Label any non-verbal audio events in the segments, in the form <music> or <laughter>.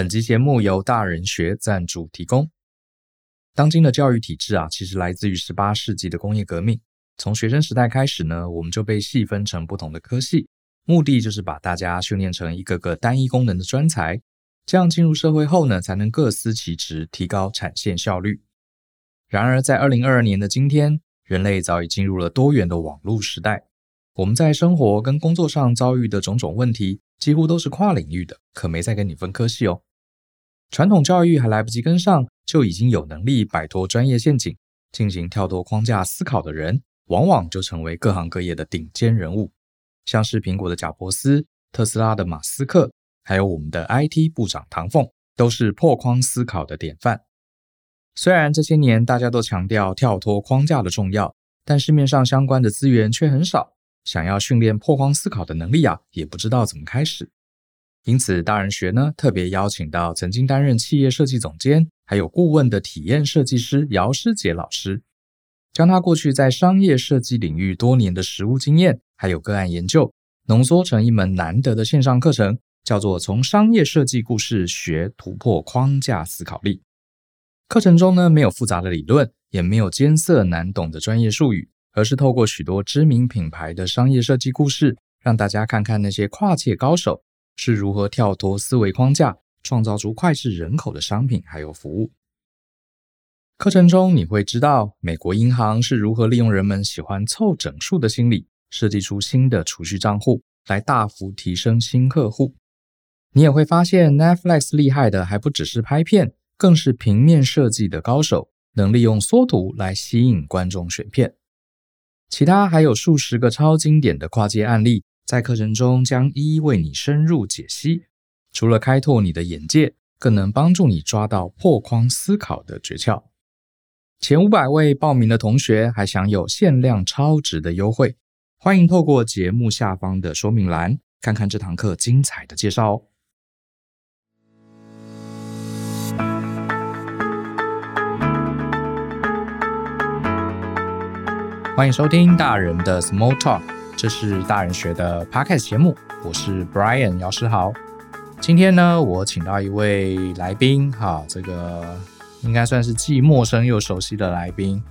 本集节目由大人学赞助提供。当今的教育体制啊，其实来自于十八世纪的工业革命。从学生时代开始呢，我们就被细分成不同的科系，目的就是把大家训练成一个个单一功能的专才，这样进入社会后呢，才能各司其职，提高产线效率。然而，在二零二二年的今天，人类早已进入了多元的网络时代。我们在生活跟工作上遭遇的种种问题，几乎都是跨领域的，可没再跟你分科系哦。传统教育还来不及跟上，就已经有能力摆脱专业陷阱，进行跳脱框架思考的人，往往就成为各行各业的顶尖人物。像是苹果的贾伯斯、特斯拉的马斯克，还有我们的 IT 部长唐凤，都是破框思考的典范。虽然这些年大家都强调跳脱框架的重要，但市面上相关的资源却很少。想要训练破框思考的能力啊，也不知道怎么开始。因此，大人学呢特别邀请到曾经担任企业设计总监还有顾问的体验设计师姚诗杰老师，将他过去在商业设计领域多年的实务经验还有个案研究，浓缩成一门难得的线上课程，叫做《从商业设计故事学突破框架思考力》。课程中呢，没有复杂的理论，也没有艰涩难懂的专业术语，而是透过许多知名品牌的商业设计故事，让大家看看那些跨界高手是如何跳脱思维框架，创造出脍炙人口的商品还有服务。课程中你会知道，美国银行是如何利用人们喜欢凑整数的心理，设计出新的储蓄账户，来大幅提升新客户。你也会发现，Netflix 厉害的还不只是拍片。更是平面设计的高手，能利用缩图来吸引观众选片。其他还有数十个超经典的跨界案例，在课程中将一一为你深入解析。除了开拓你的眼界，更能帮助你抓到破框思考的诀窍。前五百位报名的同学还享有限量超值的优惠，欢迎透过节目下方的说明栏看看这堂课精彩的介绍哦。欢迎收听大人的 Small Talk，这是大人学的 Podcast 节目，我是 Brian 姚诗豪。今天呢，我请到一位来宾，哈，这个应该算是既陌生又熟悉的来宾。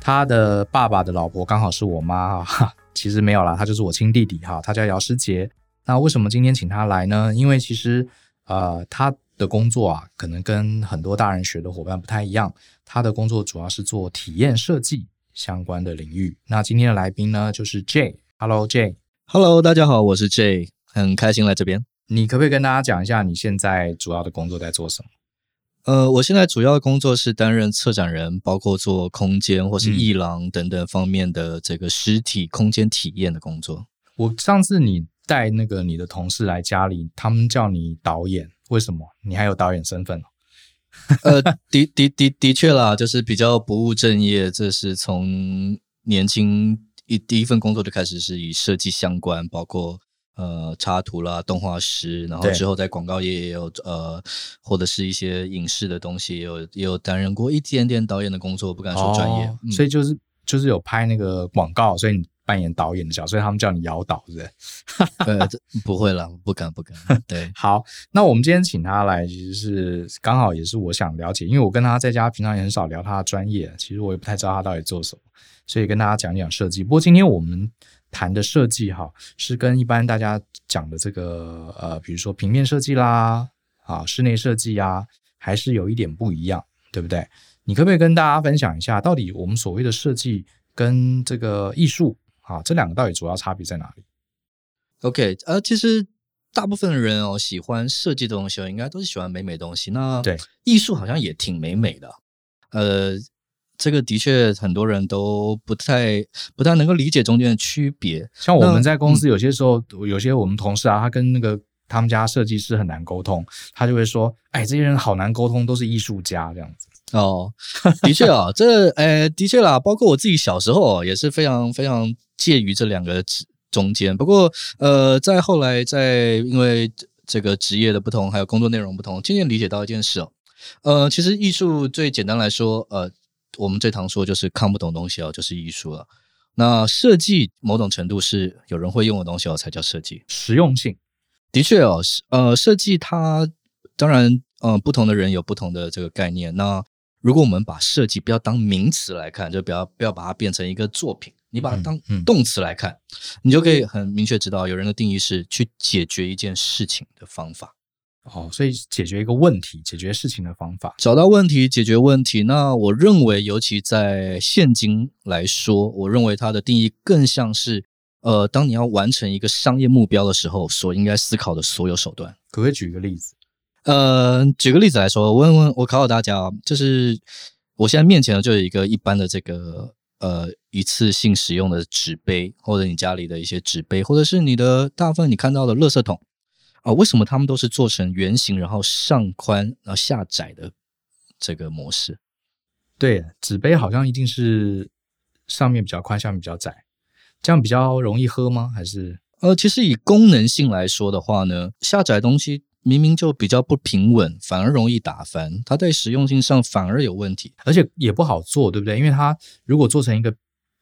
他的爸爸的老婆刚好是我妈，哈，<laughs> 其实没有啦，他就是我亲弟弟，哈，他叫姚诗杰。那为什么今天请他来呢？因为其实，呃，他的工作啊，可能跟很多大人学的伙伴不太一样，他的工作主要是做体验设计。相关的领域。那今天的来宾呢，就是 J Hello，大家好，我是 Jay，很开心来这边。你可不可以跟大家讲一下你现在主要的工作在做什么？呃，我现在主要的工作是担任策展人，包括做空间或是艺廊等等方面的这个实体空间体验的工作。嗯。我上次你带那个你的同事来家里，他们叫你导演，为什么？你还有导演身份？<laughs> 呃，的的的的，的确啦，就是比较不务正业。这是从年轻一第一份工作就开始是以设计相关，包括呃插图啦、动画师，然后之后在广告业也有呃，或者是一些影视的东西，也有也有担任过一点点导演的工作，不敢说专业。哦嗯、所以就是就是有拍那个广告，所以你。扮演导演的角色，所以他们叫你姚导，是不是？呃，不会了，不敢，不敢。对，<laughs> 好，那我们今天请他来，其实是刚好也是我想了解，因为我跟他在家平常也很少聊他的专业，其实我也不太知道他到底做什么，所以跟大家讲讲设计。不过今天我们谈的设计哈，是跟一般大家讲的这个呃，比如说平面设计啦，啊，室内设计啊，还是有一点不一样，对不对？你可不可以跟大家分享一下，到底我们所谓的设计跟这个艺术？啊，这两个到底主要差别在哪里？OK，呃，其实大部分人哦喜欢设计的东西，应该都是喜欢美美的东西。那对艺术好像也挺美美的。呃，这个的确很多人都不太不太能够理解中间的区别。像我们在公司有些时候，嗯、有些我们同事啊，他跟那个他们家设计师很难沟通，他就会说：“哎，这些人好难沟通，都是艺术家这样子。”哦，的确啊，这呃，的确啦，包括我自己小时候也是非常非常。介于这两个中间，不过呃，在后来，在因为这个职业的不同，还有工作内容不同，渐渐理解到一件事哦，呃，其实艺术最简单来说，呃，我们最常说就是看不懂东西哦，就是艺术了。那设计某种程度是有人会用的东西哦，才叫设计。实用性，的确哦，呃，设计它当然，嗯、呃，不同的人有不同的这个概念。那如果我们把设计不要当名词来看，就不要不要把它变成一个作品，你把它当动词来看，嗯嗯、你就可以很明确知道，有人的定义是去解决一件事情的方法。哦，所以解决一个问题，解决事情的方法，找到问题，解决问题。那我认为，尤其在现今来说，我认为它的定义更像是，呃，当你要完成一个商业目标的时候，所应该思考的所有手段。可不可以举一个例子？呃，举个例子来说，我问问，我考考大家啊，就是我现在面前呢，就有一个一般的这个呃一次性使用的纸杯，或者你家里的一些纸杯，或者是你的大部分你看到的垃圾桶。啊，为什么他们都是做成圆形，然后上宽，然后下窄的这个模式？对，纸杯好像一定是上面比较宽，下面比较窄，这样比较容易喝吗？还是？呃，其实以功能性来说的话呢，下载东西明明就比较不平稳，反而容易打翻，它在实用性上反而有问题，而且也不好做，对不对？因为它如果做成一个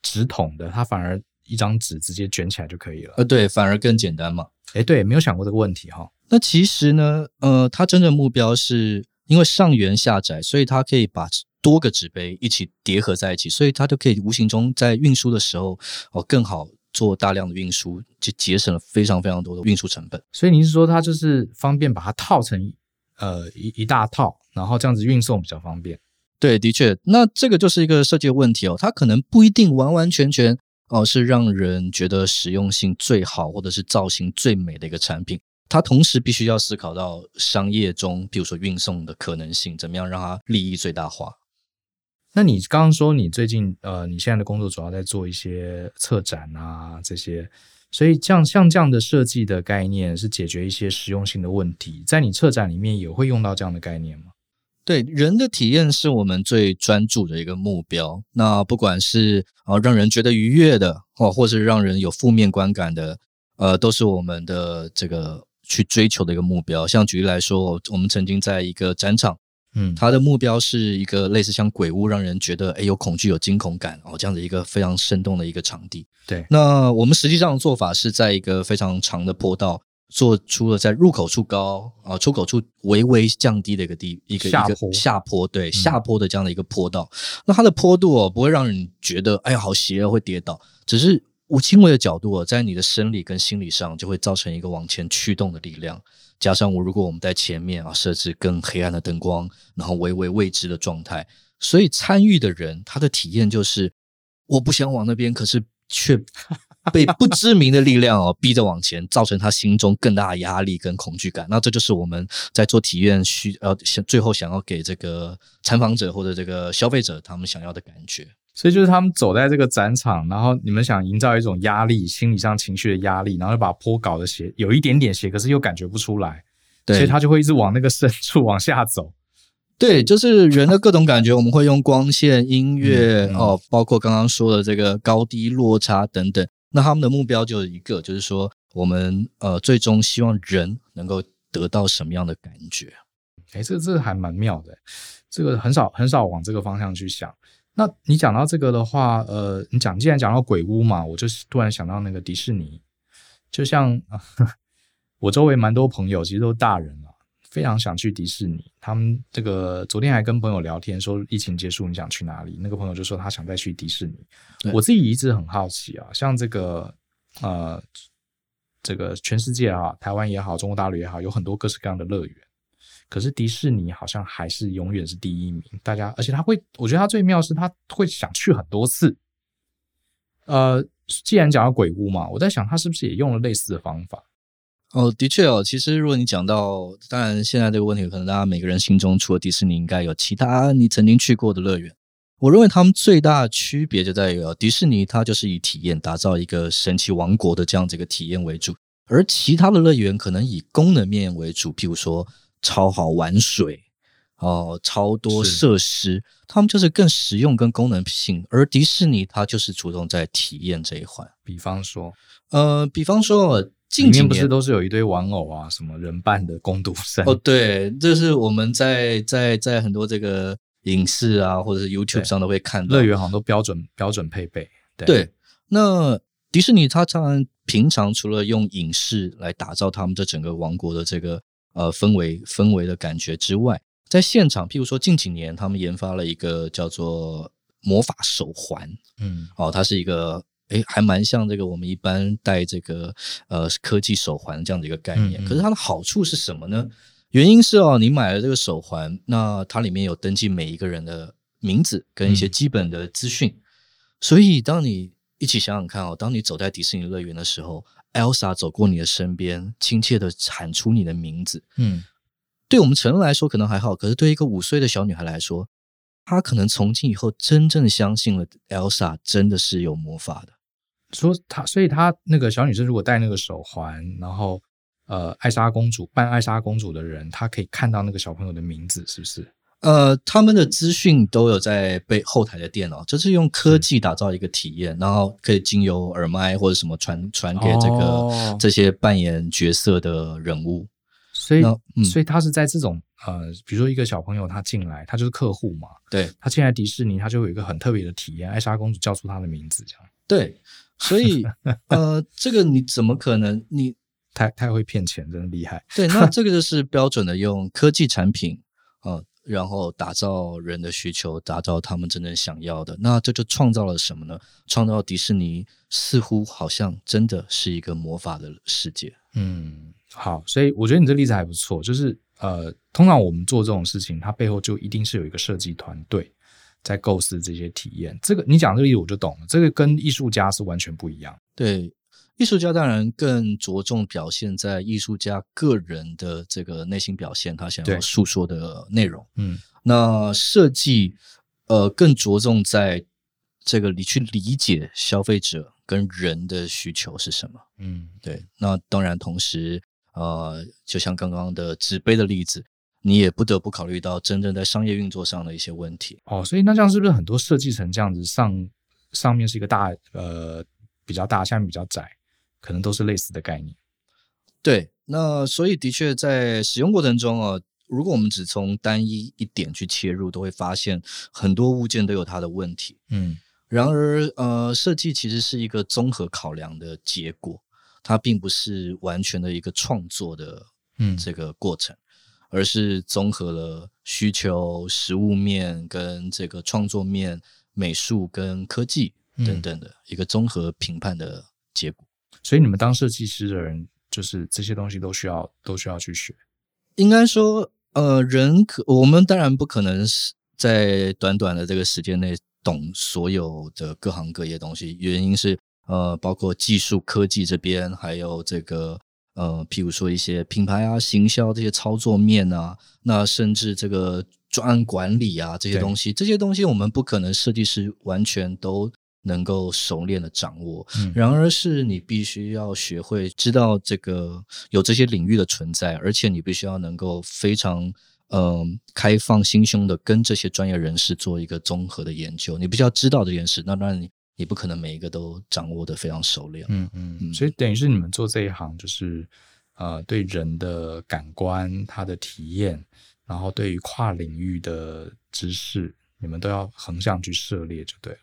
纸筒的，它反而一张纸直接卷起来就可以了。呃，对，反而更简单嘛。哎，对，没有想过这个问题哈。那其实呢，呃，它真正目标是因为上圆下窄，所以它可以把多个纸杯一起叠合在一起，所以它就可以无形中在运输的时候哦更好做大量的运输，就节省了非常非常多的运输成本。所以您是说它就是方便把它套成呃一一大套，然后这样子运送比较方便？对，的确，那这个就是一个设计的问题哦，它可能不一定完完全全。哦，是让人觉得实用性最好，或者是造型最美的一个产品。它同时必须要思考到商业中，比如说运送的可能性，怎么样让它利益最大化。那你刚刚说你最近呃，你现在的工作主要在做一些策展啊这些，所以这样像这样的设计的概念是解决一些实用性的问题，在你策展里面也会用到这样的概念吗？对，人的体验是我们最专注的一个目标。那不管是啊让人觉得愉悦的，哦，或是让人有负面观感的，呃，都是我们的这个去追求的一个目标。像举例来说，我们曾经在一个展场，嗯，它的目标是一个类似像鬼屋，让人觉得诶有恐惧、有惊恐感哦，这样的一个非常生动的一个场地。对，那我们实际上的做法是在一个非常长的坡道。做出了在入口处高啊，出口处微微降低的一个地一个下坡一个下坡，对、嗯、下坡的这样的一个坡道。那它的坡度哦，不会让人觉得哎呀好斜哦，会跌倒。只是无轻微的角度哦，在你的生理跟心理上就会造成一个往前驱动的力量。加上我如果我们在前面啊设置更黑暗的灯光，然后微微未知的状态，所以参与的人他的体验就是我不想往那边，可是却。被不知名的力量哦 <laughs> 逼着往前，造成他心中更大的压力跟恐惧感。那这就是我们在做体验需呃想最后想要给这个参访者或者这个消费者他们想要的感觉。所以就是他们走在这个展场，然后你们想营造一种压力，心理上情绪的压力，然后就把坡搞得斜，有一点点斜，可是又感觉不出来。对，所以他就会一直往那个深处往下走。<laughs> 对，就是人的各种感觉，我们会用光线、音乐、嗯嗯、哦，包括刚刚说的这个高低落差等等。那他们的目标就是一个，就是说，我们呃，最终希望人能够得到什么样的感觉？哎，这这还蛮妙的，这个很少很少往这个方向去想。那你讲到这个的话，呃，你讲既然讲到鬼屋嘛，我就突然想到那个迪士尼，就像 <laughs> 我周围蛮多朋友，其实都是大人了。非常想去迪士尼，他们这个昨天还跟朋友聊天说疫情结束你想去哪里？那个朋友就说他想再去迪士尼。我自己一直很好奇啊，像这个呃，这个全世界啊，台湾也好，中国大陆也好，有很多各式各样的乐园，可是迪士尼好像还是永远是第一名。大家，而且他会，我觉得他最妙是他会想去很多次。呃，既然讲到鬼屋嘛，我在想他是不是也用了类似的方法。哦，的确哦，其实如果你讲到，当然现在这个问题，可能大家每个人心中除了迪士尼，应该有其他你曾经去过的乐园。我认为他们最大的区别就在于，哦迪士尼它就是以体验打造一个神奇王国的这样子一个体验为主，而其他的乐园可能以功能面为主，譬如说超好玩水哦，超多设施，他们就是更实用跟功能性，而迪士尼它就是主动在体验这一环。比方说，呃，比方说。近几年不是都是有一堆玩偶啊，什么人扮的工读生？哦，对，这是我们在在在很多这个影视啊，或者是 YouTube 上都会看到。乐园好像都标准标准配备。对，对，那迪士尼它当然平常除了用影视来打造他们这整个王国的这个呃氛围氛围的感觉之外，在现场，譬如说近几年他们研发了一个叫做魔法手环，嗯，哦，它是一个诶还蛮像这个我们一般戴这个呃科技手环这样的一个概念。嗯嗯，可是它的好处是什么呢？原因是哦，你买了这个手环，那它里面有登记每一个人的名字跟一些基本的资讯，嗯、所以当你一起想想看哦，当你走在迪士尼乐园的时候，Elsa 走过你的身边，亲切的喊出你的名字，嗯，对我们成人来说可能还好，可是对一个五岁的小女孩来说，她可能从今以后真正相信了 Elsa 真的是有魔法的。说她，所以她那个小女生如果戴那个手环，然后。呃，艾莎公主扮艾莎公主的人，她可以看到那个小朋友的名字，是不是？呃，他们的资讯都有在被后台的电脑，就是用科技打造一个体验，然后可以经由耳麦或者什么传传给这个、哦、这些扮演角色的人物。所以，嗯、所以他是在这种呃，比如说一个小朋友他进来，他就是客户嘛，对，他进来迪士尼，他就有一个很特别的体验，艾莎公主叫出他的名字，这样。对，所以 <laughs> 呃，这个你怎么可能你？太太会骗钱，真的厉害。对，那这个就是标准的用科技产品啊、呃，然后打造人的需求，打造他们真正想要的。那这就创造了什么呢？创造迪士尼似乎好像真的是一个魔法的世界。嗯，好，所以我觉得你这例子还不错。就是呃，通常我们做这种事情，它背后就一定是有一个设计团队在构思这些体验。这个你讲这个例子我就懂了，这个跟艺术家是完全不一样。对。艺术家当然更着重表现在艺术家个人的这个内心表现，他想要诉说的内容。嗯，那设计呃更着重在这个你去理解消费者跟人的需求是什么。嗯，对。那当然，同时呃，就像刚刚的纸杯的例子，你也不得不考虑到真正在商业运作上的一些问题。哦，所以那这样是不是很多设计成这样子，上上面是一个大呃比较大，下面比较窄？可能都是类似的概念，对。那所以的确在使用过程中啊，如果我们只从单一一点去切入，都会发现很多物件都有它的问题。嗯，然而呃，设计其实是一个综合考量的结果，它并不是完全的一个创作的嗯这个过程，嗯、而是综合了需求、实物面跟这个创作面、美术跟科技等等的一个综合评判的结果。所以你们当设计师的人，就是这些东西都需要都需要去学。应该说，呃，人可我们当然不可能是在短短的这个时间内懂所有的各行各业东西。原因是，呃，包括技术科技这边，还有这个呃，譬如说一些品牌啊、行销这些操作面啊，那甚至这个专案管理啊这些东西，这些东西我们不可能设计师完全都。能够熟练的掌握，嗯，然而是你必须要学会知道这个有这些领域的存在，而且你必须要能够非常嗯、呃、开放心胸的跟这些专业人士做一个综合的研究。你必须要知道这件事，那当然你你不可能每一个都掌握的非常熟练。嗯嗯嗯，所以等于是你们做这一行，就是呃对人的感官、他的体验，然后对于跨领域的知识，你们都要横向去涉猎，就对了。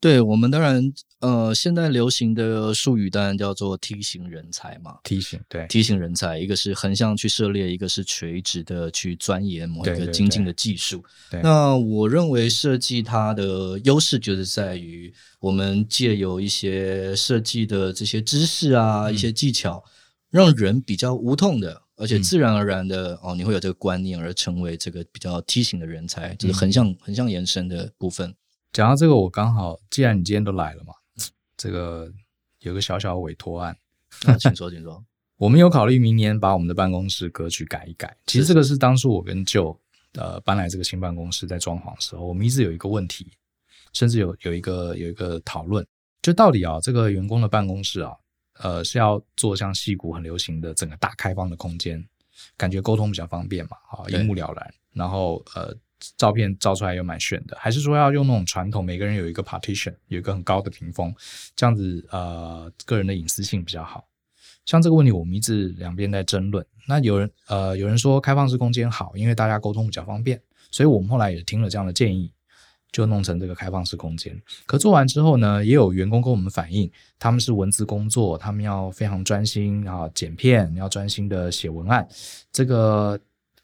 对我们当然，呃，现在流行的术语当然叫做梯形人才嘛。梯形对，梯形人才，一个是横向去涉猎，一个是垂直的去钻研某一个精进的技术。对对对，那我认为设计它的优势就是在于，我们借由一些设计的这些知识啊，嗯、一些技巧，让人比较无痛的，而且自然而然的、嗯、哦，你会有这个观念，而成为这个比较梯形的人才，就是横向、嗯、横向延伸的部分。讲到这个，我刚好，既然你今天都来了嘛，这个有个小小的委托案，啊，请说，请说。<laughs> 我们有考虑明年把我们的办公室格局改一改。其实这个是当初我跟 Joe 呃搬来这个新办公室在装潢的时候，我们一直有一个问题，甚至有有一个有一个讨论，就到底啊这个员工的办公室啊，呃是要做像矽谷很流行的整个大开放的空间，感觉沟通比较方便嘛，啊一目了然，然后呃。照片照出来又蛮炫的，还是说要用那种传统，每个人有一个 partition，有一个很高的屏风，这样子呃，个人的隐私性比较好。像这个问题，我们一直两边在争论。那有人呃，有人说开放式空间好，因为大家沟通比较方便，所以我们后来也听了这样的建议，就弄成这个开放式空间。可做完之后呢，也有员工跟我们反映，他们是文字工作，他们要非常专心啊，剪片，要专心的写文案。这个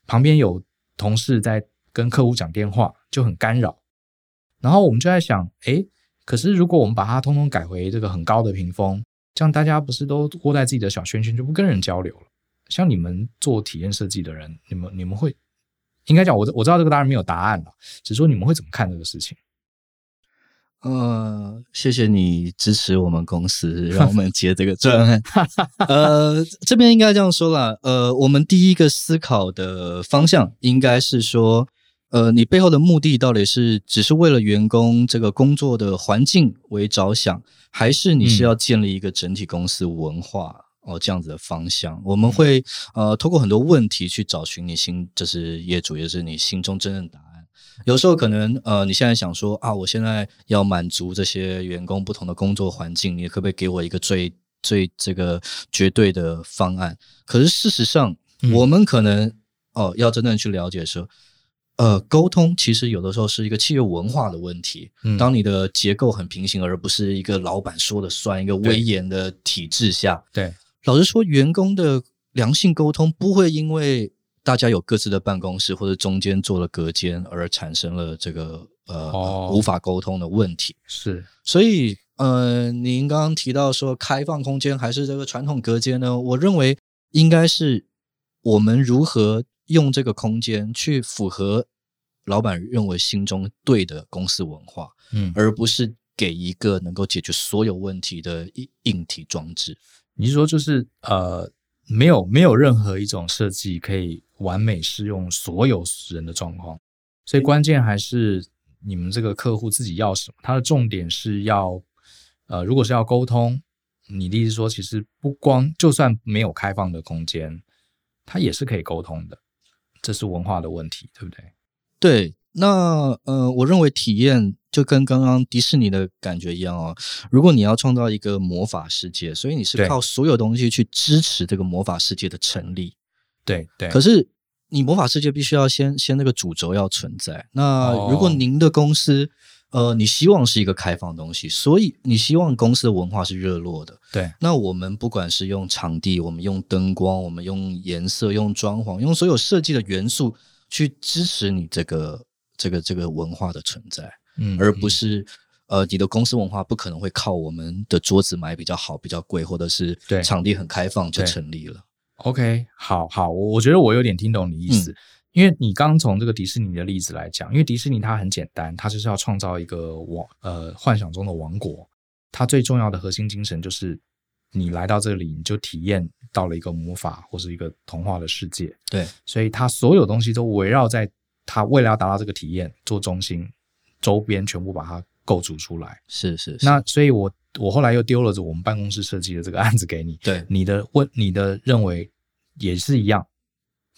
旁边有同事在跟客户讲电话，就很干扰。然后我们就在想，诶，可是如果我们把它通通改回这个很高的屏风，这样大家不是都窝在自己的小圈圈，就不跟人交流了？像你们做体验设计的人，你们你们会应该讲，我我知道这个当然没有答案了，只是说你们会怎么看这个事情？呃，谢谢你支持我们公司，让我们接这个专案。<laughs> <laughs> 呃，这边应该这样说啦，呃，我们第一个思考的方向应该是说，呃，你背后的目的到底是只是为了员工这个工作的环境为着想，还是你是要建立一个整体公司文化？嗯哦，这样子的方向，我们会呃，透过很多问题去找寻你心，就是业主，也是你心中真正的答案。有时候可能呃，你现在想说啊，我现在要满足这些员工不同的工作环境，你可不可以给我一个最最这个绝对的方案？可是事实上，嗯、我们可能哦，要真正去了解说，呃，沟通其实有的时候是一个企业文化的问题。嗯、当你的结构很平行，而不是一个老板说了算，一个威严的体制下，对。对老实说，员工的良性沟通不会因为大家有各自的办公室或者中间做了隔间而产生了这个呃、哦、无法沟通的问题。是，所以呃，您刚刚提到说开放空间还是这个传统隔间呢？我认为应该是我们如何用这个空间去符合老板认为心中对的公司文化，嗯，而不是给一个能够解决所有问题的硬硬体装置。你是说，就是呃，没有没有任何一种设计可以完美适用所有人的状况，所以关键还是你们这个客户自己要什么。他的重点是要，呃，如果是要沟通，你的意思说，其实不光就算没有开放的空间，它也是可以沟通的，这是文化的问题，对不对？对。那呃，我认为体验就跟刚刚迪士尼的感觉一样哦。如果你要创造一个魔法世界，所以你是靠所有东西去支持这个魔法世界的成立。对对。可是你魔法世界必须要先先那个主轴要存在。那如果您的公司呃，你希望是一个开放的东西，所以你希望公司的文化是热络的。对。那我们不管是用场地，我们用灯光，我们用颜色，用装潢，用所有设计的元素去支持你这个。这个这个文化的存在，嗯，而不是呃，你的公司文化不可能会靠我们的桌子买比较好、比较贵，或者是对场地很开放就成立了。OK，好好，我我觉得我有点听懂你意思，嗯、因为你刚从这个迪士尼的例子来讲，因为迪士尼它很简单，它就是要创造一个王呃幻想中的王国，它最重要的核心精神就是你来到这里，你就体验到了一个魔法或是一个童话的世界，对，所以它所有东西都围绕在。它为了要达到这个体验，做中心，周边全部把它构筑出来。是是是。那所以我，我我后来又丢了我们办公室设计的这个案子给你。对，你的问，你的认为也是一样。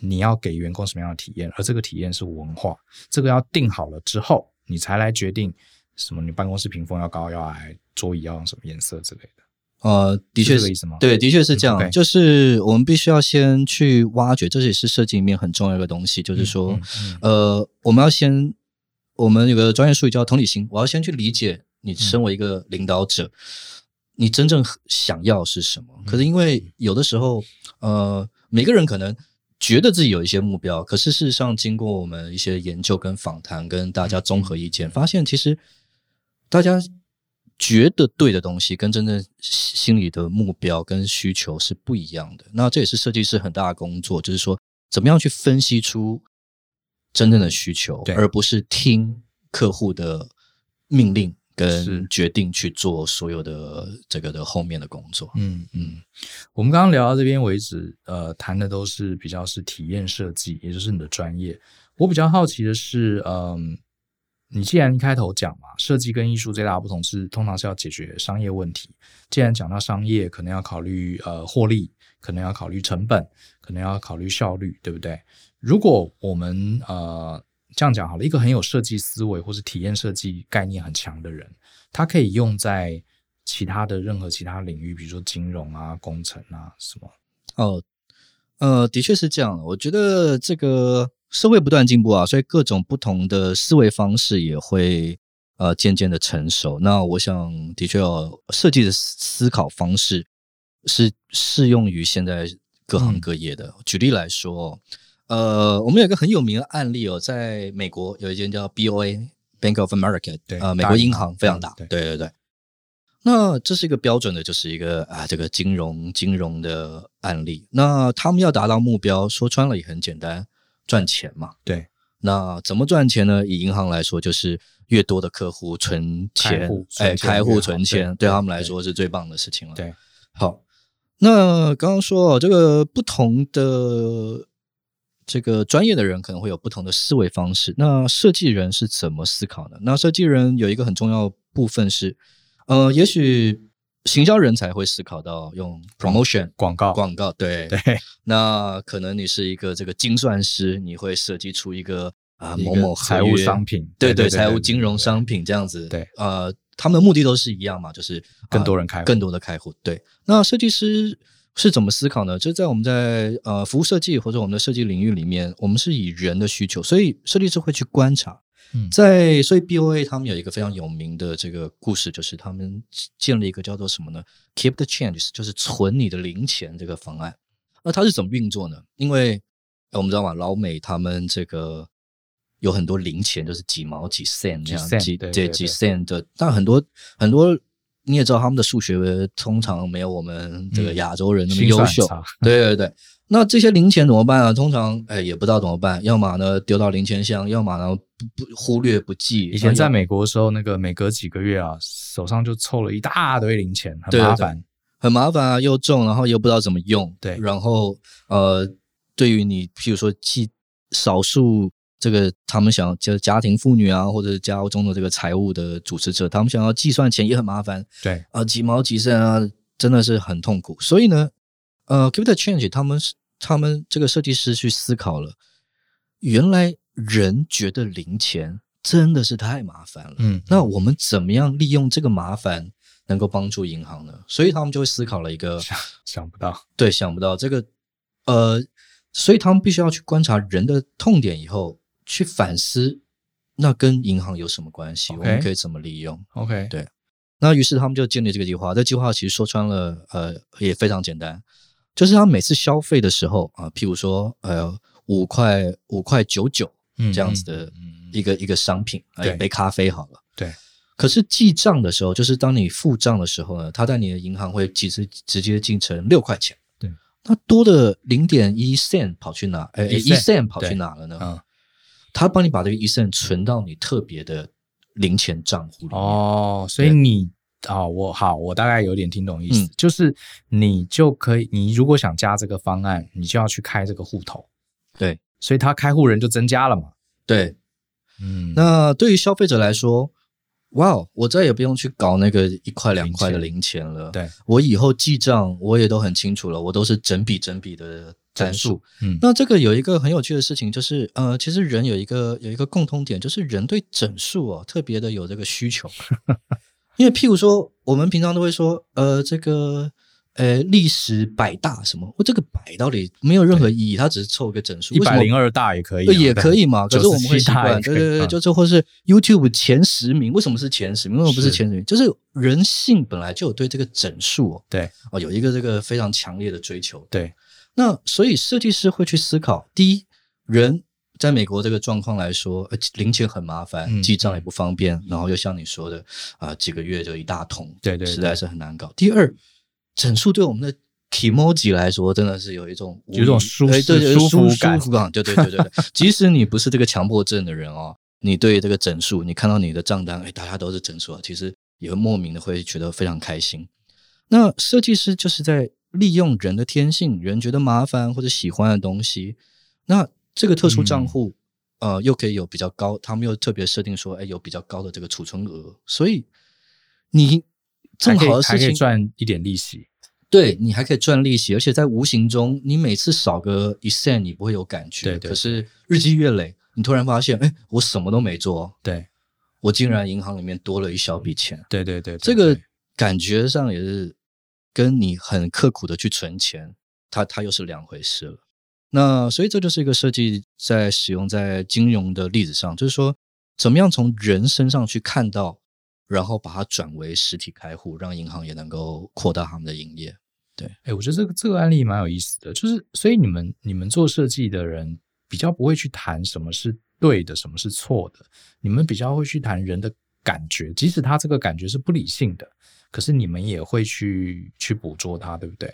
你要给员工什么样的体验？而这个体验是文化，这个要定好了之后，你才来决定什么。你办公室屏风要高要矮，桌椅要用什么颜色之类的。呃，的确是，是这个意思吗？对，的确是这样。嗯 okay、就是我们必须要先去挖掘，这也是设计里面很重要的东西。就是说，嗯嗯嗯、呃，我们要先，我们有个专业术语叫同理心。我要先去理解你身为一个领导者，嗯、你真正想要是什么。可是因为有的时候，呃，每个人可能觉得自己有一些目标，可是事实上，经过我们一些研究跟访谈，跟大家综合意见，发现其实大家。觉得对的东西跟真正心里的目标跟需求是不一样的。那这也是设计师很大的工作，就是说怎么样去分析出真正的需求，而不是听客户的命令跟决定去做所有的这个的后面的工作。嗯嗯，我们刚刚聊到这边为止，呃，谈的都是比较是体验设计，也就是你的专业。我比较好奇的是，嗯、呃。你既然一开头讲嘛，设计跟艺术最大的不同是，通常是要解决商业问题。既然讲到商业，可能要考虑呃获利，可能要考虑成本，可能要考虑效率，对不对？如果我们呃这样讲好了，一个很有设计思维或是体验设计概念很强的人，他可以用在其他的任何其他领域，比如说金融啊、工程啊什么。哦，呃，的确是这样。我觉得这个。社会不断进步啊，所以各种不同的思维方式也会呃渐渐的成熟。那我想，的确有设计的思考方式是适用于现在各行各业的。嗯、举例来说，呃，我们有一个很有名的案例哦，在美国有一间叫 BOA Bank of America，对，呃，美国银行非常大，对对对对。那这是一个标准的，就是一个啊，这个金融金融的案例。那他们要达到目标，说穿了也很简单，赚钱嘛。对。那怎么赚钱呢？以银行来说，就是越多的客户存钱，哎，开户存钱，对他们来说是最棒的事情了。对。好，那刚刚说这个不同的这个专业的人可能会有不同的思维方式。那设计人是怎么思考呢？那设计人有一个很重要部分是。呃，也许行销人才会思考到用 promotion 广告广告，对对。那可能你是一个这个精算师，你会设计出一个啊、呃、某某财务商品，对对，财务金融商品这样子。对，呃，他们的目的都是一样嘛，就是更多人开户，更多的开户。对，那设计师是怎么思考呢？就在我们在呃服务设计或者我们的设计领域里面，我们是以人的需求，所以设计师会去观察。在所以 BOA 他们有一个非常有名的这个故事，就是他们建了一个叫做什么呢？Keep the change，就是存你的零钱这个方案。那它是怎么运作呢？因为我们知道嘛，老美他们这个有很多零钱，就是几毛几 cent 这样，几对几 cent 的。但很多很多你也知道，他们的数学通常没有我们这个亚洲人那么优秀。对对对。那这些零钱怎么办啊？通常，哎，也不知道怎么办。要么呢丢到零钱箱，要么呢不不忽略不计。以前在美国的时候，那个每隔几个月啊，手上就凑了一大堆零钱，很麻烦，对对对，很麻烦啊，又重，然后又不知道怎么用。对，然后呃，对于你，譬如说，记少数这个他们想要就是家庭妇女啊，或者家中的这个财务的主持者，他们想要计算钱也很麻烦。对啊，呃，几毛几分啊，真的是很痛苦。所以呢。呃，Give the change，他们他们这个设计师去思考了，原来人觉得零钱真的是太麻烦了。嗯，那我们怎么样利用这个麻烦能够帮助银行呢？所以他们就会思考了一个想想不到，对，想不到这个，呃，所以他们必须要去观察人的痛点以后，去反思，那跟银行有什么关系.我们可以怎么利用？OK，对，那于是他们就建立这个计划。这计划其实说穿了，呃，也非常简单。就是他每次消费的时候啊，譬如说，呃，五块五块九九这样子的一个、一个商品，一杯咖啡好了。对。可是记账的时候，就是当你付账的时候呢，他在你的银行会其实直接进成六块钱。对。那多的零点一 cent 跑去哪？哎，一 cent 跑去哪了呢？嗯。他帮你把这个一 cent 存到你特别的零钱账户里面。哦，所以你。哦，我好，我大概有点听懂意思，嗯、就是你就可以，你如果想加这个方案，你就要去开这个户头，对，所以他开户人就增加了嘛，对，嗯，那对于消费者来说，哇，我再也不用去搞那个一块两块的零钱了，对，我以后记账我也都很清楚了，我都是整笔整笔的整数，嗯，那这个有一个很有趣的事情，就是呃，其实人有一个有一个共通点，就是人对整数哦特别的有这个需求。<laughs> 因为譬如说，我们平常都会说，呃，这个，呃，历史百大什么？我这个百到底没有任何意义，它只是凑个整数。一百零二大也可以，也可以嘛。可是我们会习惯，对对对，就是或是 YouTube 前十名，为什么是前十名？为什么不是前十名？就是人性本来就有对这个整数，哦对哦，有一个这个非常强烈的追求。对，那所以设计师会去思考，第一，人。在美国这个状况来说，呃，零钱很麻烦，记账也不方便，嗯、然后又像你说的，啊、呃，几个月就一大桶，对，对对，实在是很难搞。第二，整数对我们的 kimoji 来说，真的是有一种有一种舒适、对舒服感，舒服感，对对对对对。即使你不是这个强迫症的人哦，你对这个整数，你看到你的账单，哎，大家都是整数，其实也会莫名的会觉得非常开心。那设计师就是在利用人的天性，人觉得麻烦或者喜欢的东西，那。这个特殊账户，嗯、呃，又可以有比较高，他们又特别设定说，哎，有比较高的这个储存额，所以你正好的事情赚一点利息，对，你还可以赚利息，而且在无形中，你每次少个一 cent，你不会有感觉，对，对，可是日积月累，你突然发现，哎，我什么都没做，对，我竟然银行里面多了一小笔钱，对对对，对，这个感觉上也是跟你很刻苦的去存钱，它它又是两回事了。那所以这就是一个设计在使用在金融的例子上，就是说怎么样从人身上去看到，然后把它转为实体开户，让银行也能够扩大他们的营业。对，哎，我觉得这个这个案例蛮有意思的，就是所以你们你们做设计的人比较不会去谈什么是对的，什么是错的，你们比较会去谈人的感觉，即使他这个感觉是不理性的，可是你们也会去去捕捉它，对不对？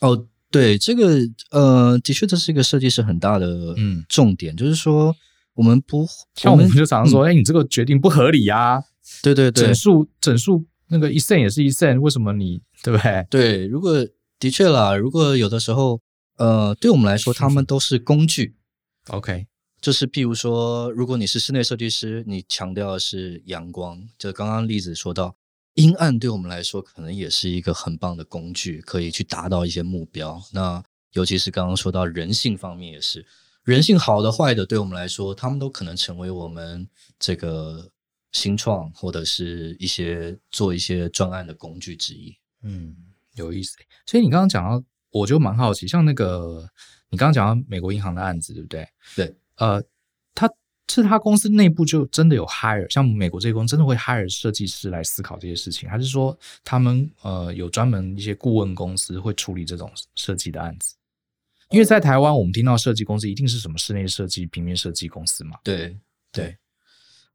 哦，对，这个呃，的确这是一个设计师很大的嗯重点，嗯、就是说我们不像我们就常常说，哎、嗯，你这个决定不合理啊，对对对，整数整数那个一 cent 也是一 cent，为什么你对不对？对，如果的确啦，如果有的时候，呃，对我们来说，他们都是工具。<laughs> OK，就是譬如说，如果你是室内设计师，你强调的是阳光，就刚刚例子说到，阴暗对我们来说，可能也是一个很棒的工具，可以去达到一些目标。那尤其是刚刚说到人性方面，也是人性好的坏的，对我们来说，他们都可能成为我们这个新创或者是一些做一些专案的工具之一。嗯。有意思，所以你刚刚讲到，我就蛮好奇，像那个你刚刚讲到美国银行的案子，对不对？对，呃，他是他公司内部就真的有 hire，像美国这些公司真的会 hire 设计师来思考这些事情，还是说他们呃有专门一些顾问公司会处理这种设计的案子？因为在台湾，我们听到设计公司一定是什么室内设计、平面设计公司嘛？对对。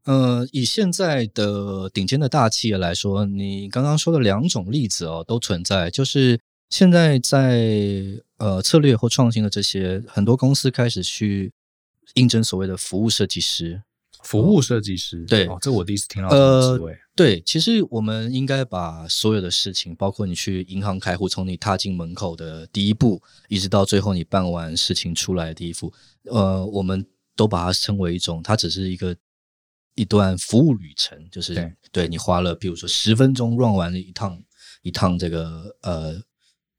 呃，以现在的顶尖的大企业来说，你刚刚说的两种例子哦，都存在。就是现在在呃策略或创新的这些很多公司开始去应征所谓的服务设计师。服务设计师，对，哦，这我第一次听到这个职位。呃，对，其实我们应该把所有的事情，包括你去银行开户，从你踏进门口的第一步，一直到最后你办完事情出来的第一步，呃，我们都把它称为一种，它只是一个。一段服务旅程，就是对，对你花了，比如说十分钟 run 完了一趟一趟这个呃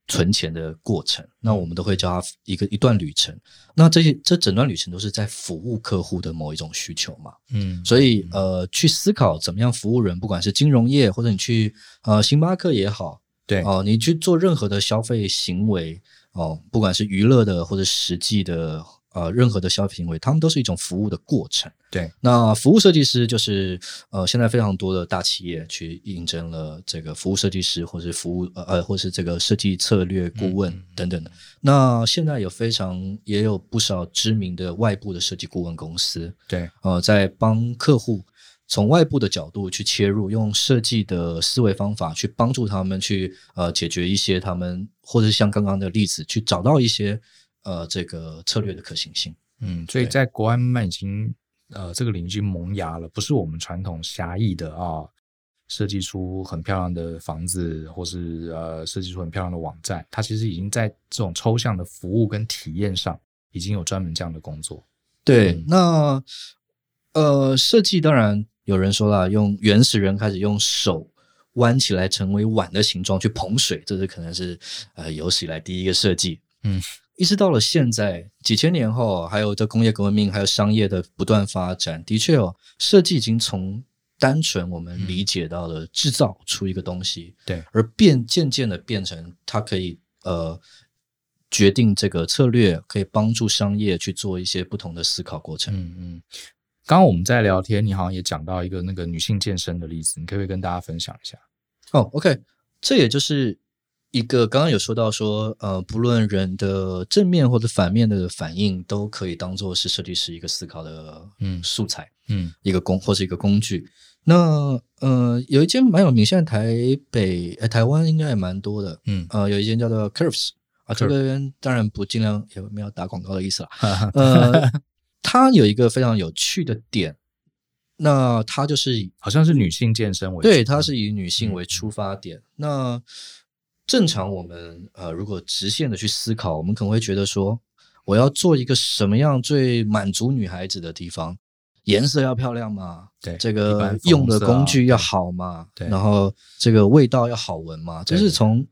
存钱的过程，那我们都会叫他一个一段旅程。那这些这整段旅程都是在服务客户的某一种需求嘛，嗯，所以呃去思考怎么样服务人，不管是金融业或者你去呃星巴克也好，对哦、呃，你去做任何的消费行为哦、呃，不管是娱乐的或者实际的。呃，任何的消费行为，他们都是一种服务的过程。对，那服务设计师就是呃，现在非常多的大企业去应征了这个服务设计师，或是服务呃呃，或是这个设计策略顾问等等的。那现在有非常也有不少知名的外部的设计顾问公司，对，呃，在帮客户从外部的角度去切入，用设计的思维方法去帮助他们去呃解决一些他们，或者像刚刚的例子，去找到一些。呃，这个策略的可行性，嗯，所以在国外慢慢已经呃，这个领域萌芽了，不是我们传统狭义的啊，设计出很漂亮的房子，或是呃，设计出很漂亮的网站，它其实已经在这种抽象的服务跟体验上，已经有专门这样的工作。对，嗯、那呃，设计当然有人说了，用原始人开始用手弯起来成为碗的形状去捧水，这是可能是呃有史以来第一个设计，嗯。一直到了现在，几千年后，还有这工业革命，还有商业的不断发展，的确哦，设计已经从单纯我们理解到的制造出一个东西，对、嗯，而变渐渐的变成它可以呃决定这个策略，可以帮助商业去做一些不同的思考过程。嗯嗯，刚刚我们在聊天，你好像也讲到一个那个女性健身的例子，你可不可以跟大家分享一下？哦，OK，这也就是。一个刚刚有说到说，呃，不论人的正面或者反面的反应，都可以当做是设计师一个思考的嗯素材，嗯，一个工或是一个工具。那呃，有一间蛮有名，现在台北、呃、台湾应该也蛮多的，嗯，呃，有一间叫做 Curves 啊，这边当然不尽量也没有打广告的意思了，呃，它有一个非常有趣的点，那它就是好像是女性健身为对，它是以女性为出发点，嗯、那。正常我们呃，如果直线的去思考，我们可能会觉得说，我要做一个什么样最满足女孩子的地方？颜色要漂亮嘛？对，这个用的工具要好嘛？对，然后这个味道要好闻嘛？就是从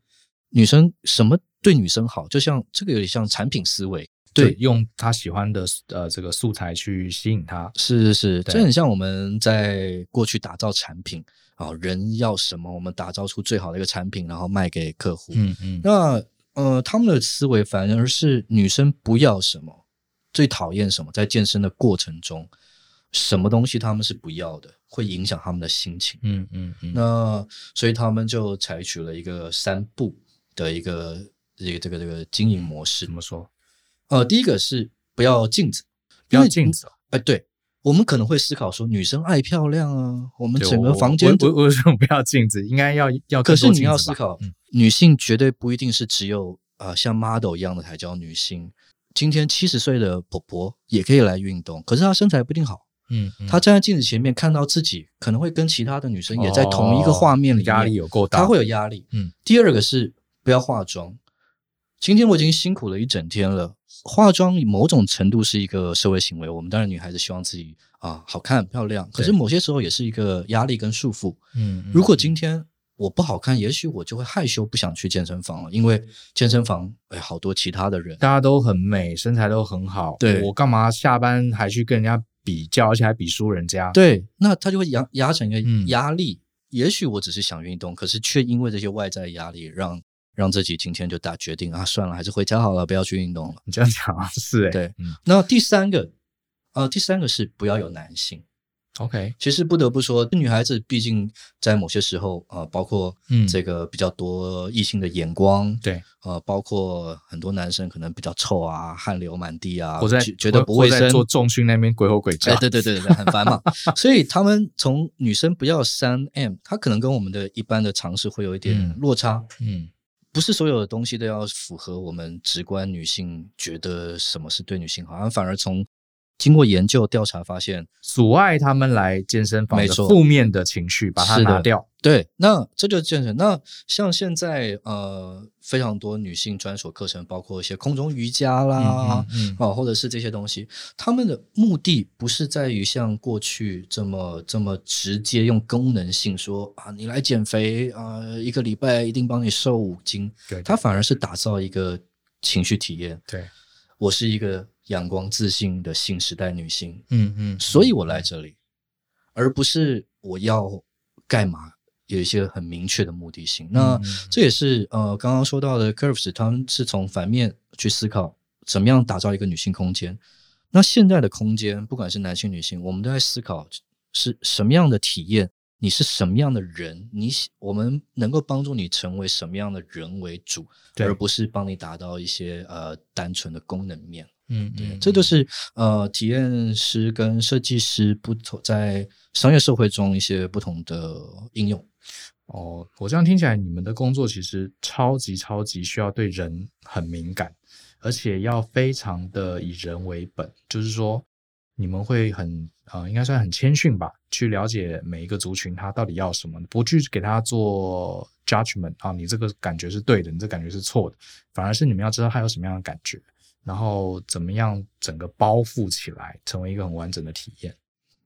女生什么对女生好，就像这个有点像产品思维，对，用她喜欢的呃这个素材去吸引她，是是是，这很像我们在过去打造产品。啊，人要什么，我们打造出最好的一个产品，然后卖给客户。嗯嗯。那呃，他们的思维反而是女生不要什么，最讨厌什么，在健身的过程中，什么东西他们是不要的，会影响他们的心情。嗯嗯嗯。那所以他们就采取了一个三步的一个这个这个这个经营模式。怎么说？呃，第一个是不要镜子，不要镜子。哎，对。我们可能会思考说，女生爱漂亮啊，我们整个房间我为什么不要镜子？应该要要。可是你要思考，嗯、女性绝对不一定是只有啊、呃、像 model 一样的才叫女性。今天七十岁的婆婆也可以来运动，可是她身材不一定好。嗯，嗯，她站在镜子前面看到自己，可能会跟其他的女生也在同一个画面里面，压力有够大，她会有压力。嗯，第二个是不要化妆。今天我已经辛苦了一整天了。化妆某种程度是一个社会行为，我们当然女孩子希望自己啊好看漂亮，可是某些时候也是一个压力跟束缚。嗯，如果今天我不好看，也许我就会害羞，不想去健身房了，因为健身房哎好多其他的人，大家都很美，身材都很好，对，我干嘛下班还去跟人家比较，而且还比输人家？对，那他就会压压成一个压力。嗯，也许我只是想运动，可是却因为这些外在压力让。让自己今天就打决定啊，算了，还是回家好了，不要去运动了。你这样讲是哎、欸，对，嗯。那第三个，呃，第三个是不要有男性。OK，其实不得不说，女孩子毕竟在某些时候啊、呃，包括这个比较多异性的眼光，对、嗯，呃，包括很多男生可能比较臭啊，汗流满地啊，我在觉得不卫生，做重训那边鬼吼鬼叫，对对对对，很烦嘛。<laughs> 所以他们从女生不要三 M，他可能跟我们的一般的常识会有一点落差，嗯。嗯不是所有的东西都要符合我们直观女性觉得什么是对女性好，而反而从经过研究调查发现，阻碍他们来健身房的负面的情绪，把它拿掉。对，那这就是健身。那像现在呃，非常多女性专属课程，包括一些空中瑜伽啦，嗯，嗯，嗯，或者是这些东西，他们的目的不是在于像过去这么这么直接用功能性说啊，你来减肥啊，呃，一个礼拜一定帮你瘦五斤。对，它反而是打造一个情绪体验。对，我是一个阳光自信的新时代女性。嗯嗯，所以我来这里，而不是我要干嘛。有一些很明确的目的性，那这也是呃刚刚说到的 Curves，他们是从反面去思考怎么样打造一个女性空间。那现在的空间，不管是男性女性，我们都在思考是什么样的体验，你是什么样的人，你我们能够帮助你成为什么样的人为主，而不是帮你达到一些呃单纯的功能面。嗯，对，这就是呃体验师跟设计师不同在商业社会中一些不同的应用。哦，我这样听起来，你们的工作其实超级超级需要对人很敏感，而且要非常的以人为本。就是说，你们会很呃，应该算很谦逊吧，去了解每一个族群他到底要什么，不去给他做 judgment 啊，你这个感觉是对的，你这感觉是错的，反而是你们要知道他有什么样的感觉，然后怎么样整个包覆起来，成为一个很完整的体验。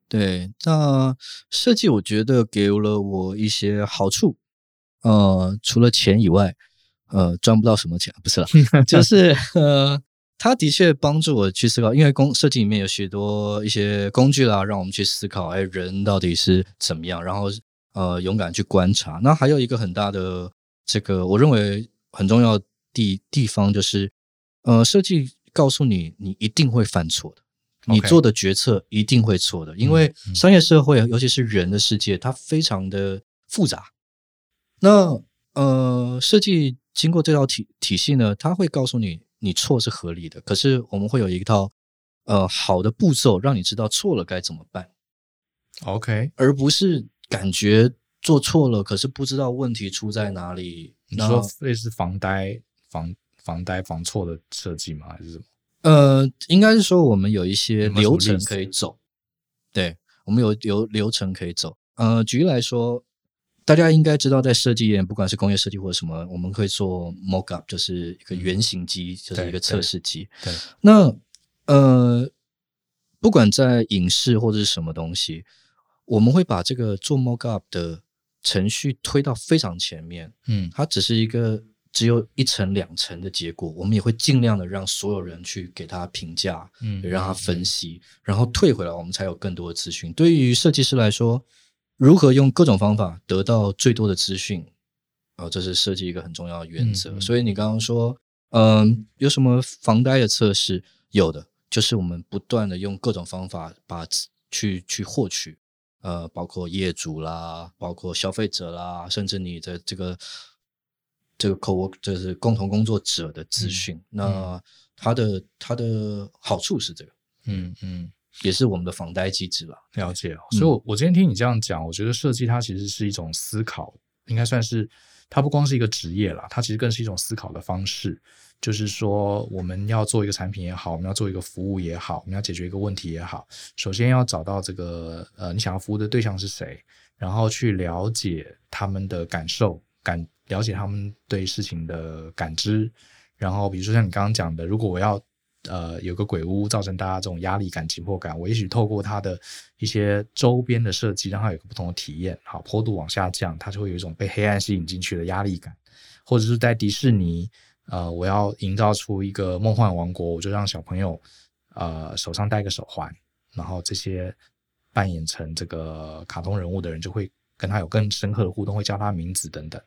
对，那设计我觉得给了我一些好处，呃，除了钱以外，呃，赚不到什么钱，不是了，就 <laughs> 是呃，它的确帮助我去思考，因为工设计里面有许多一些工具啦，让我们去思考，哎，人到底是怎么样，然后呃，勇敢去观察。那还有一个很大的这个，我认为很重要的地地方就是，呃，设计告诉你，你一定会犯错的。你做的决策一定会错的，因为商业社会，尤其是人的世界，它非常的复杂。那呃，设计经过这套体体系呢，它会告诉你，你错是合理的。可是我们会有一套呃好的步骤，让你知道错了该怎么办。OK，而不是感觉做错了，可是不知道问题出在哪里。你说类似防呆、防防呆、防错的设计吗？还是什么？呃，应该是说我们有一些流程可以走，对，我们有有流程可以走。呃，举例来说，大家应该知道，在设计业，不管是工业设计或者什么，我们可以做 mock up，就是一个原型机，嗯、就是一个测试机。对，对，那呃，不管在影视或者是什么东西，我们会把这个做 mock up 的程序推到非常前面。嗯，它只是一个。只有一层两层的结果，我们也会尽量的让所有人去给他评价，嗯，让他分析，然后退回来，我们才有更多的资讯。对于设计师来说，如何用各种方法得到最多的资讯，啊、呃，这是设计一个很重要的原则。嗯、所以你刚刚说，嗯、呃，有什么防呆的测试？有的，就是我们不断的用各种方法把去去获取，呃，包括业主啦，包括消费者啦，甚至你的这个这个 co-work 就是共同工作者的资讯。嗯、那它的它的好处是这个，嗯嗯，也是我们的访谈机制吧。了解，所以我，我我今天听你这样讲，我觉得设计它其实是一种思考，应该算是它不光是一个职业啦，它其实更是一种思考的方式。就是说，我们要做一个产品也好，我们要做一个服务也好，我们要解决一个问题也好，首先要找到这个呃，你想要服务的对象是谁，然后去了解他们的感受，感了解他们对事情的感知，然后比如说像你刚刚讲的，如果我要呃有个鬼屋造成大家这种压力感、紧迫感，我也许透过它的一些周边的设计，让它有个不同的体验，好，坡度往下降，它就会有一种被黑暗吸引进去的压力感，或者是在迪士尼。呃，我要营造出一个梦幻王国，我就让小朋友呃手上戴个手环，然后这些扮演成这个卡通人物的人就会跟他有更深刻的互动，会叫他名字等等。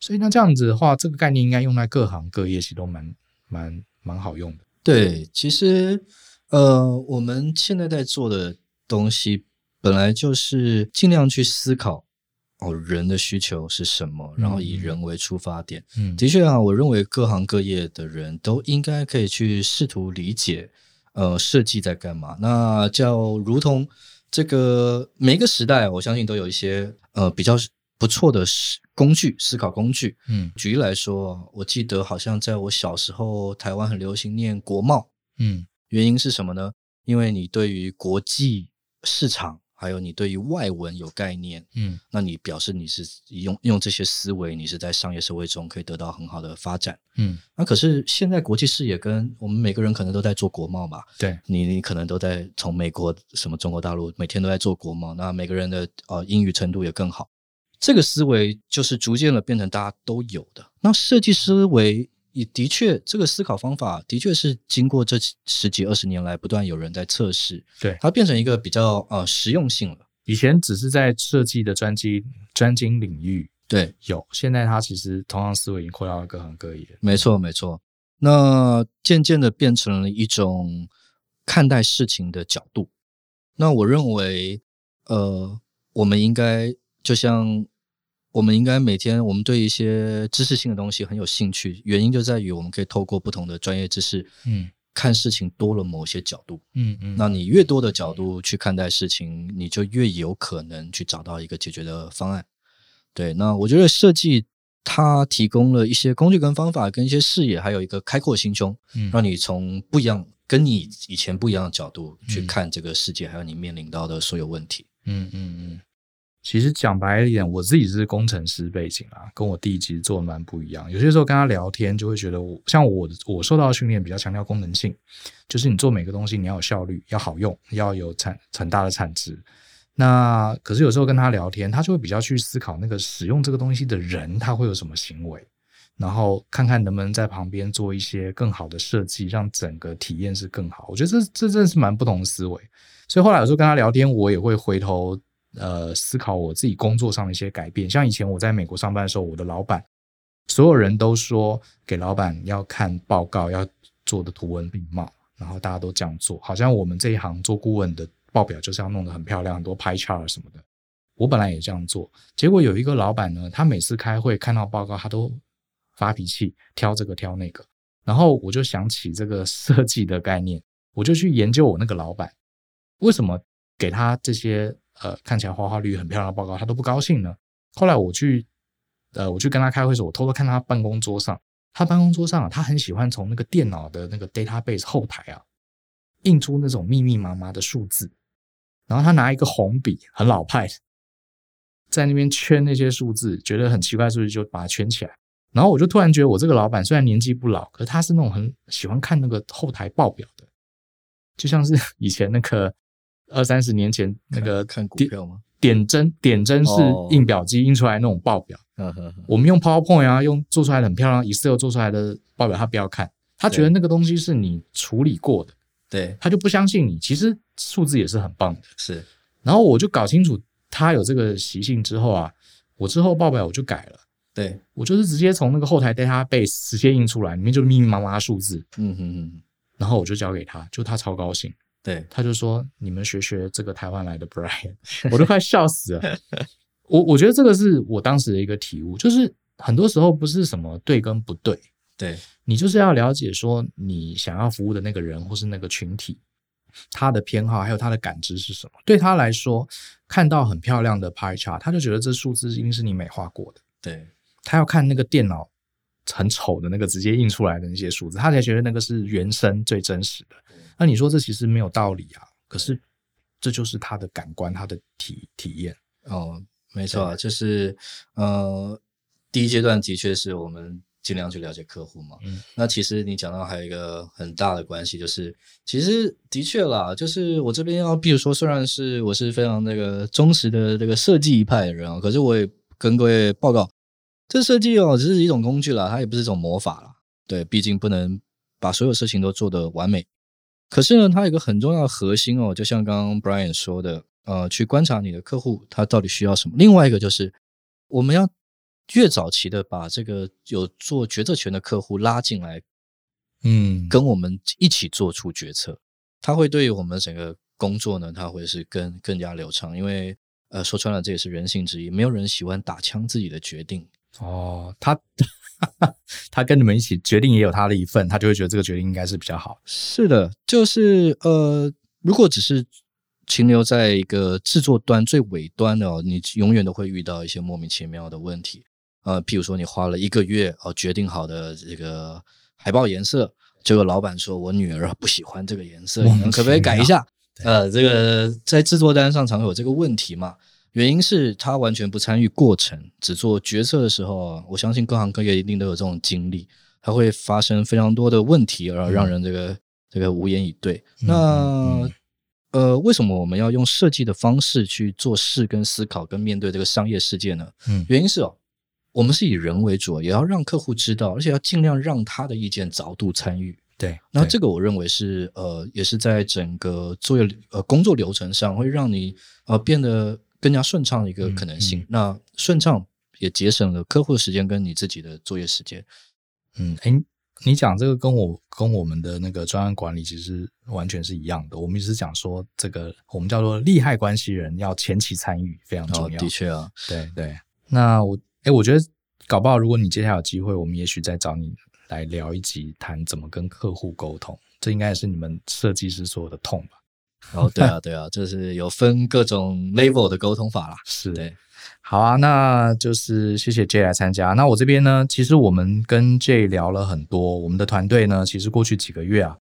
所以那这样子的话，这个概念应该用在各行各业，其实都蛮蛮蛮好用的。对，其实呃，我们现在在做的东西本来就是尽量去思考。哦，人的需求是什么？然后以人为出发点。嗯，的确啊，我认为各行各业的人都应该可以去试图理解，呃，设计在干嘛。那叫如同这个每一个时代，我相信都有一些呃比较不错的工具，思考工具。嗯，举例来说，我记得好像在我小时候，台湾很流行念国贸。嗯，原因是什么呢？因为你对于国际市场。还有你对于外文有概念，嗯，那你表示你是用用这些思维，你是在商业社会中可以得到很好的发展，嗯。那可是现在国际视野跟我们每个人可能都在做国贸嘛，对，你你可能都在从美国什么中国大陆每天都在做国贸，那每个人的呃英语程度也更好，这个思维就是逐渐的变成大家都有的。那设计思维。也的确，这个思考方法的确是经过这十几二十年来不断有人在测试，对，它变成一个比较呃实用性了。以前只是在设计的专精专精领域，对，有，现在它其实同样思维已经扩大到各行各业。没错，没错。那渐渐的变成了一种看待事情的角度。那我认为，呃，我们应该就像。我们应该每天，我们对一些知识性的东西很有兴趣，原因就在于我们可以透过不同的专业知识，嗯，看事情多了某些角度，嗯嗯，那你越多的角度去看待事情，你就越有可能去找到一个解决的方案。对，那我觉得设计它提供了一些工具跟方法，跟一些视野，还有一个开阔心胸，嗯，让你从不一样、跟你以前不一样的角度去看这个世界，还有你面临到的所有问题。嗯嗯嗯。其实讲白一点，我自己是工程师背景啊，跟我弟其实做的蛮不一样。有些时候跟他聊天，就会觉得我像我我受到的训练比较强调功能性，就是你做每个东西你要有效率，要好用，要有产很大的产值。那可是有时候跟他聊天，他就会比较去思考那个使用这个东西的人他会有什么行为，然后看看能不能在旁边做一些更好的设计，让整个体验是更好。我觉得这这真的是蛮不同的思维。所以后来有时候跟他聊天，我也会回头。呃，思考我自己工作上的一些改变，像以前我在美国上班的时候，我的老板，所有人都说给老板要看报告，要做的图文并茂，然后大家都这样做，好像我们这一行做顾问的报表就是要弄得很漂亮，很多 pie chart 什么的。我本来也这样做，结果有一个老板呢，他每次开会看到报告，他都发脾气，挑这个挑那个，然后我就想起这个设计的概念，我就去研究我那个老板，为什么给他这些。呃，看起来花花绿很漂亮的报告，他都不高兴呢。后来我去，呃，我去跟他开会的时候，我偷偷看他办公桌上，他办公桌上啊，他很喜欢从那个电脑的那个 database 后台啊，印出那种密密麻麻的数字，然后他拿一个红笔，很老派，在那边圈那些数字，觉得很奇怪，是不是就把它圈起来？然后我就突然觉得，我这个老板虽然年纪不老，可是他是那种很喜欢看那个后台报表的，就像是以前那个。二三十年前那个看股票吗？点针点针是印表机印出来那种报表，哦、我们用 PowerPoint 啊，用做出来的很漂亮 Excel 做出来的报表，他不要看，他觉得那个东西是你处理过的，对，他就不相信你。其实数字也是很棒的，是。然后我就搞清楚他有这个习性之后啊，我之后报表我就改了，对，我就是直接从那个后台 database 直接印出来，里面就是密密麻麻数字，嗯哼哼，然后我就交给他，就他超高兴。对，他就说你们学学这个台湾来的 Brian，我都快笑死了。我我觉得这个是我当时的一个体悟，就是很多时候不是什么对跟不对，对你就是要了解说你想要服务的那个人或是那个群体，他的偏好还有他的感知是什么。对他来说，看到很漂亮的 pie chart，他就觉得这数字一定是你美化过的。对，他要看那个电脑很丑的那个直接印出来的那些数字，他才觉得那个是原生最真实的。那你说这其实没有道理啊，可是这就是他的感官，他的体体验哦。没错啊，就是呃，第一阶段的确是我们尽量去了解客户嘛。嗯，那其实你讲到还有一个很大的关系，就是其实的确啦，就是我这边要，比如说，虽然是我是非常那个忠实的这个设计一派的人啊，可是我也跟各位报告，这设计哦只是一种工具啦，它也不是一种魔法啦。对，毕竟不能把所有事情都做得完美。可是呢，它有一个很重要的核心哦，就像刚刚 Brian 说的。呃，去观察你的客户他到底需要什么。另外一个就是，我们要越早期的把这个有做决策权的客户拉进来，嗯，跟我们一起做出决策，他会对于我们整个工作呢，他会是更更加流畅。因为呃，说穿了，这也是人性之一，没有人喜欢打枪自己的决定。哦，他 <laughs> 他跟你们一起决定也有他的一份，他就会觉得这个决定应该是比较好。是的，就是呃，如果只是。停留在一个制作端最尾端的哦，你永远都会遇到一些莫名其妙的问题。呃，譬如说你花了一个月哦决定好的这个海报颜色，结果老板说我女儿不喜欢这个颜色，你们可不可以改一下？呃，这个在制作单上常有这个问题嘛？原因是他完全不参与过程，只做决策的时候，我相信各行各业一定都有这种经历，它会发生非常多的问题，而让人这个、嗯、这个无言以对。嗯、那。嗯嗯呃，为什么我们要用设计的方式去做事、跟思考、跟面对这个商业世界呢？嗯，原因是哦，我们是以人为主，也要让客户知道，而且要尽量让他的意见早度参与。对，那这个我认为是呃，也是在整个作业呃工作流程上会让你呃变得更加顺畅的一个可能性。嗯嗯、那顺畅也节省了客户的时间跟你自己的作业时间。嗯，诶你讲这个跟我跟我们的那个专案管理其实完全是一样的。我们一直讲说，这个我们叫做利害关系人要前期参与，非常重要。哦、的确啊，对对。那我哎，我觉得搞不好，如果你接下来有机会，我们也许再找你来聊一集，谈怎么跟客户沟通。这应该也是你们设计师所有的痛吧？哦，对啊，对啊，就是有分各种 level 的沟通法啦。是对。好啊，那就是谢谢 Jay 来参加。那我这边呢，其实我们跟 Jay 聊了很多。我们的团队呢，其实过去几个月啊，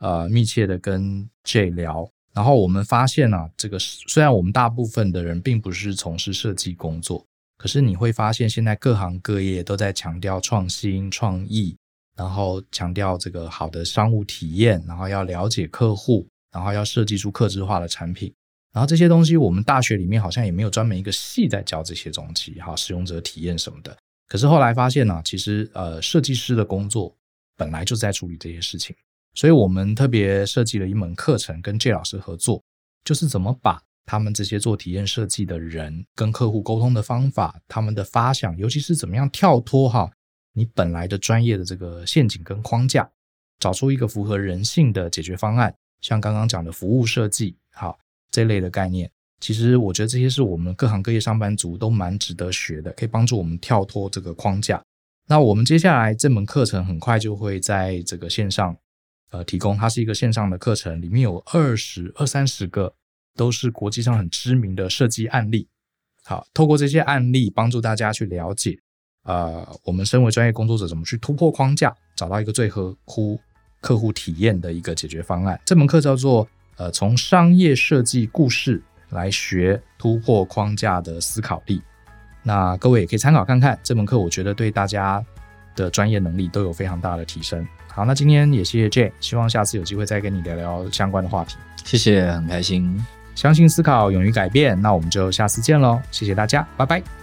呃，密切的跟 Jay 聊。然后我们发现啊，这个虽然我们大部分的人并不是从事设计工作，可是你会发现现在各行各业都在强调创新创意，然后强调这个好的商务体验，然后要了解客户，然后要设计出客制化的产品。然后这些东西，我们大学里面好像也没有专门一个系在教这些东西，哈，使用者体验什么的。可是后来发现呢、其实呃，设计师的工作本来就在处理这些事情，所以我们特别设计了一门课程，跟 J 老师合作，就是怎么把他们这些做体验设计的人跟客户沟通的方法，他们的发想，尤其是怎么样跳脱哈你本来的专业的这个陷阱跟框架，找出一个符合人性的解决方案，像刚刚讲的服务设计，好。这类的概念，其实我觉得这些是我们各行各业上班族都蛮值得学的，可以帮助我们跳脱这个框架。那我们接下来这门课程很快就会在这个线上呃提供，它是一个线上的课程，里面有二十二三十个都是国际上很知名的设计案例。好，透过这些案例帮助大家去了解，呃，我们身为专业工作者怎么去突破框架，找到一个最合乎客户体验的一个解决方案。这门课叫做。呃，从商业设计故事来学突破框架的思考力，那各位也可以参考看看这门课，我觉得对大家的专业能力都有非常大的提升。好，那今天也谢谢 Jay，希望下次有机会再跟你聊聊相关的话题。谢谢，很开心。相信思考，勇于改变，那我们就下次见喽，谢谢大家，拜拜。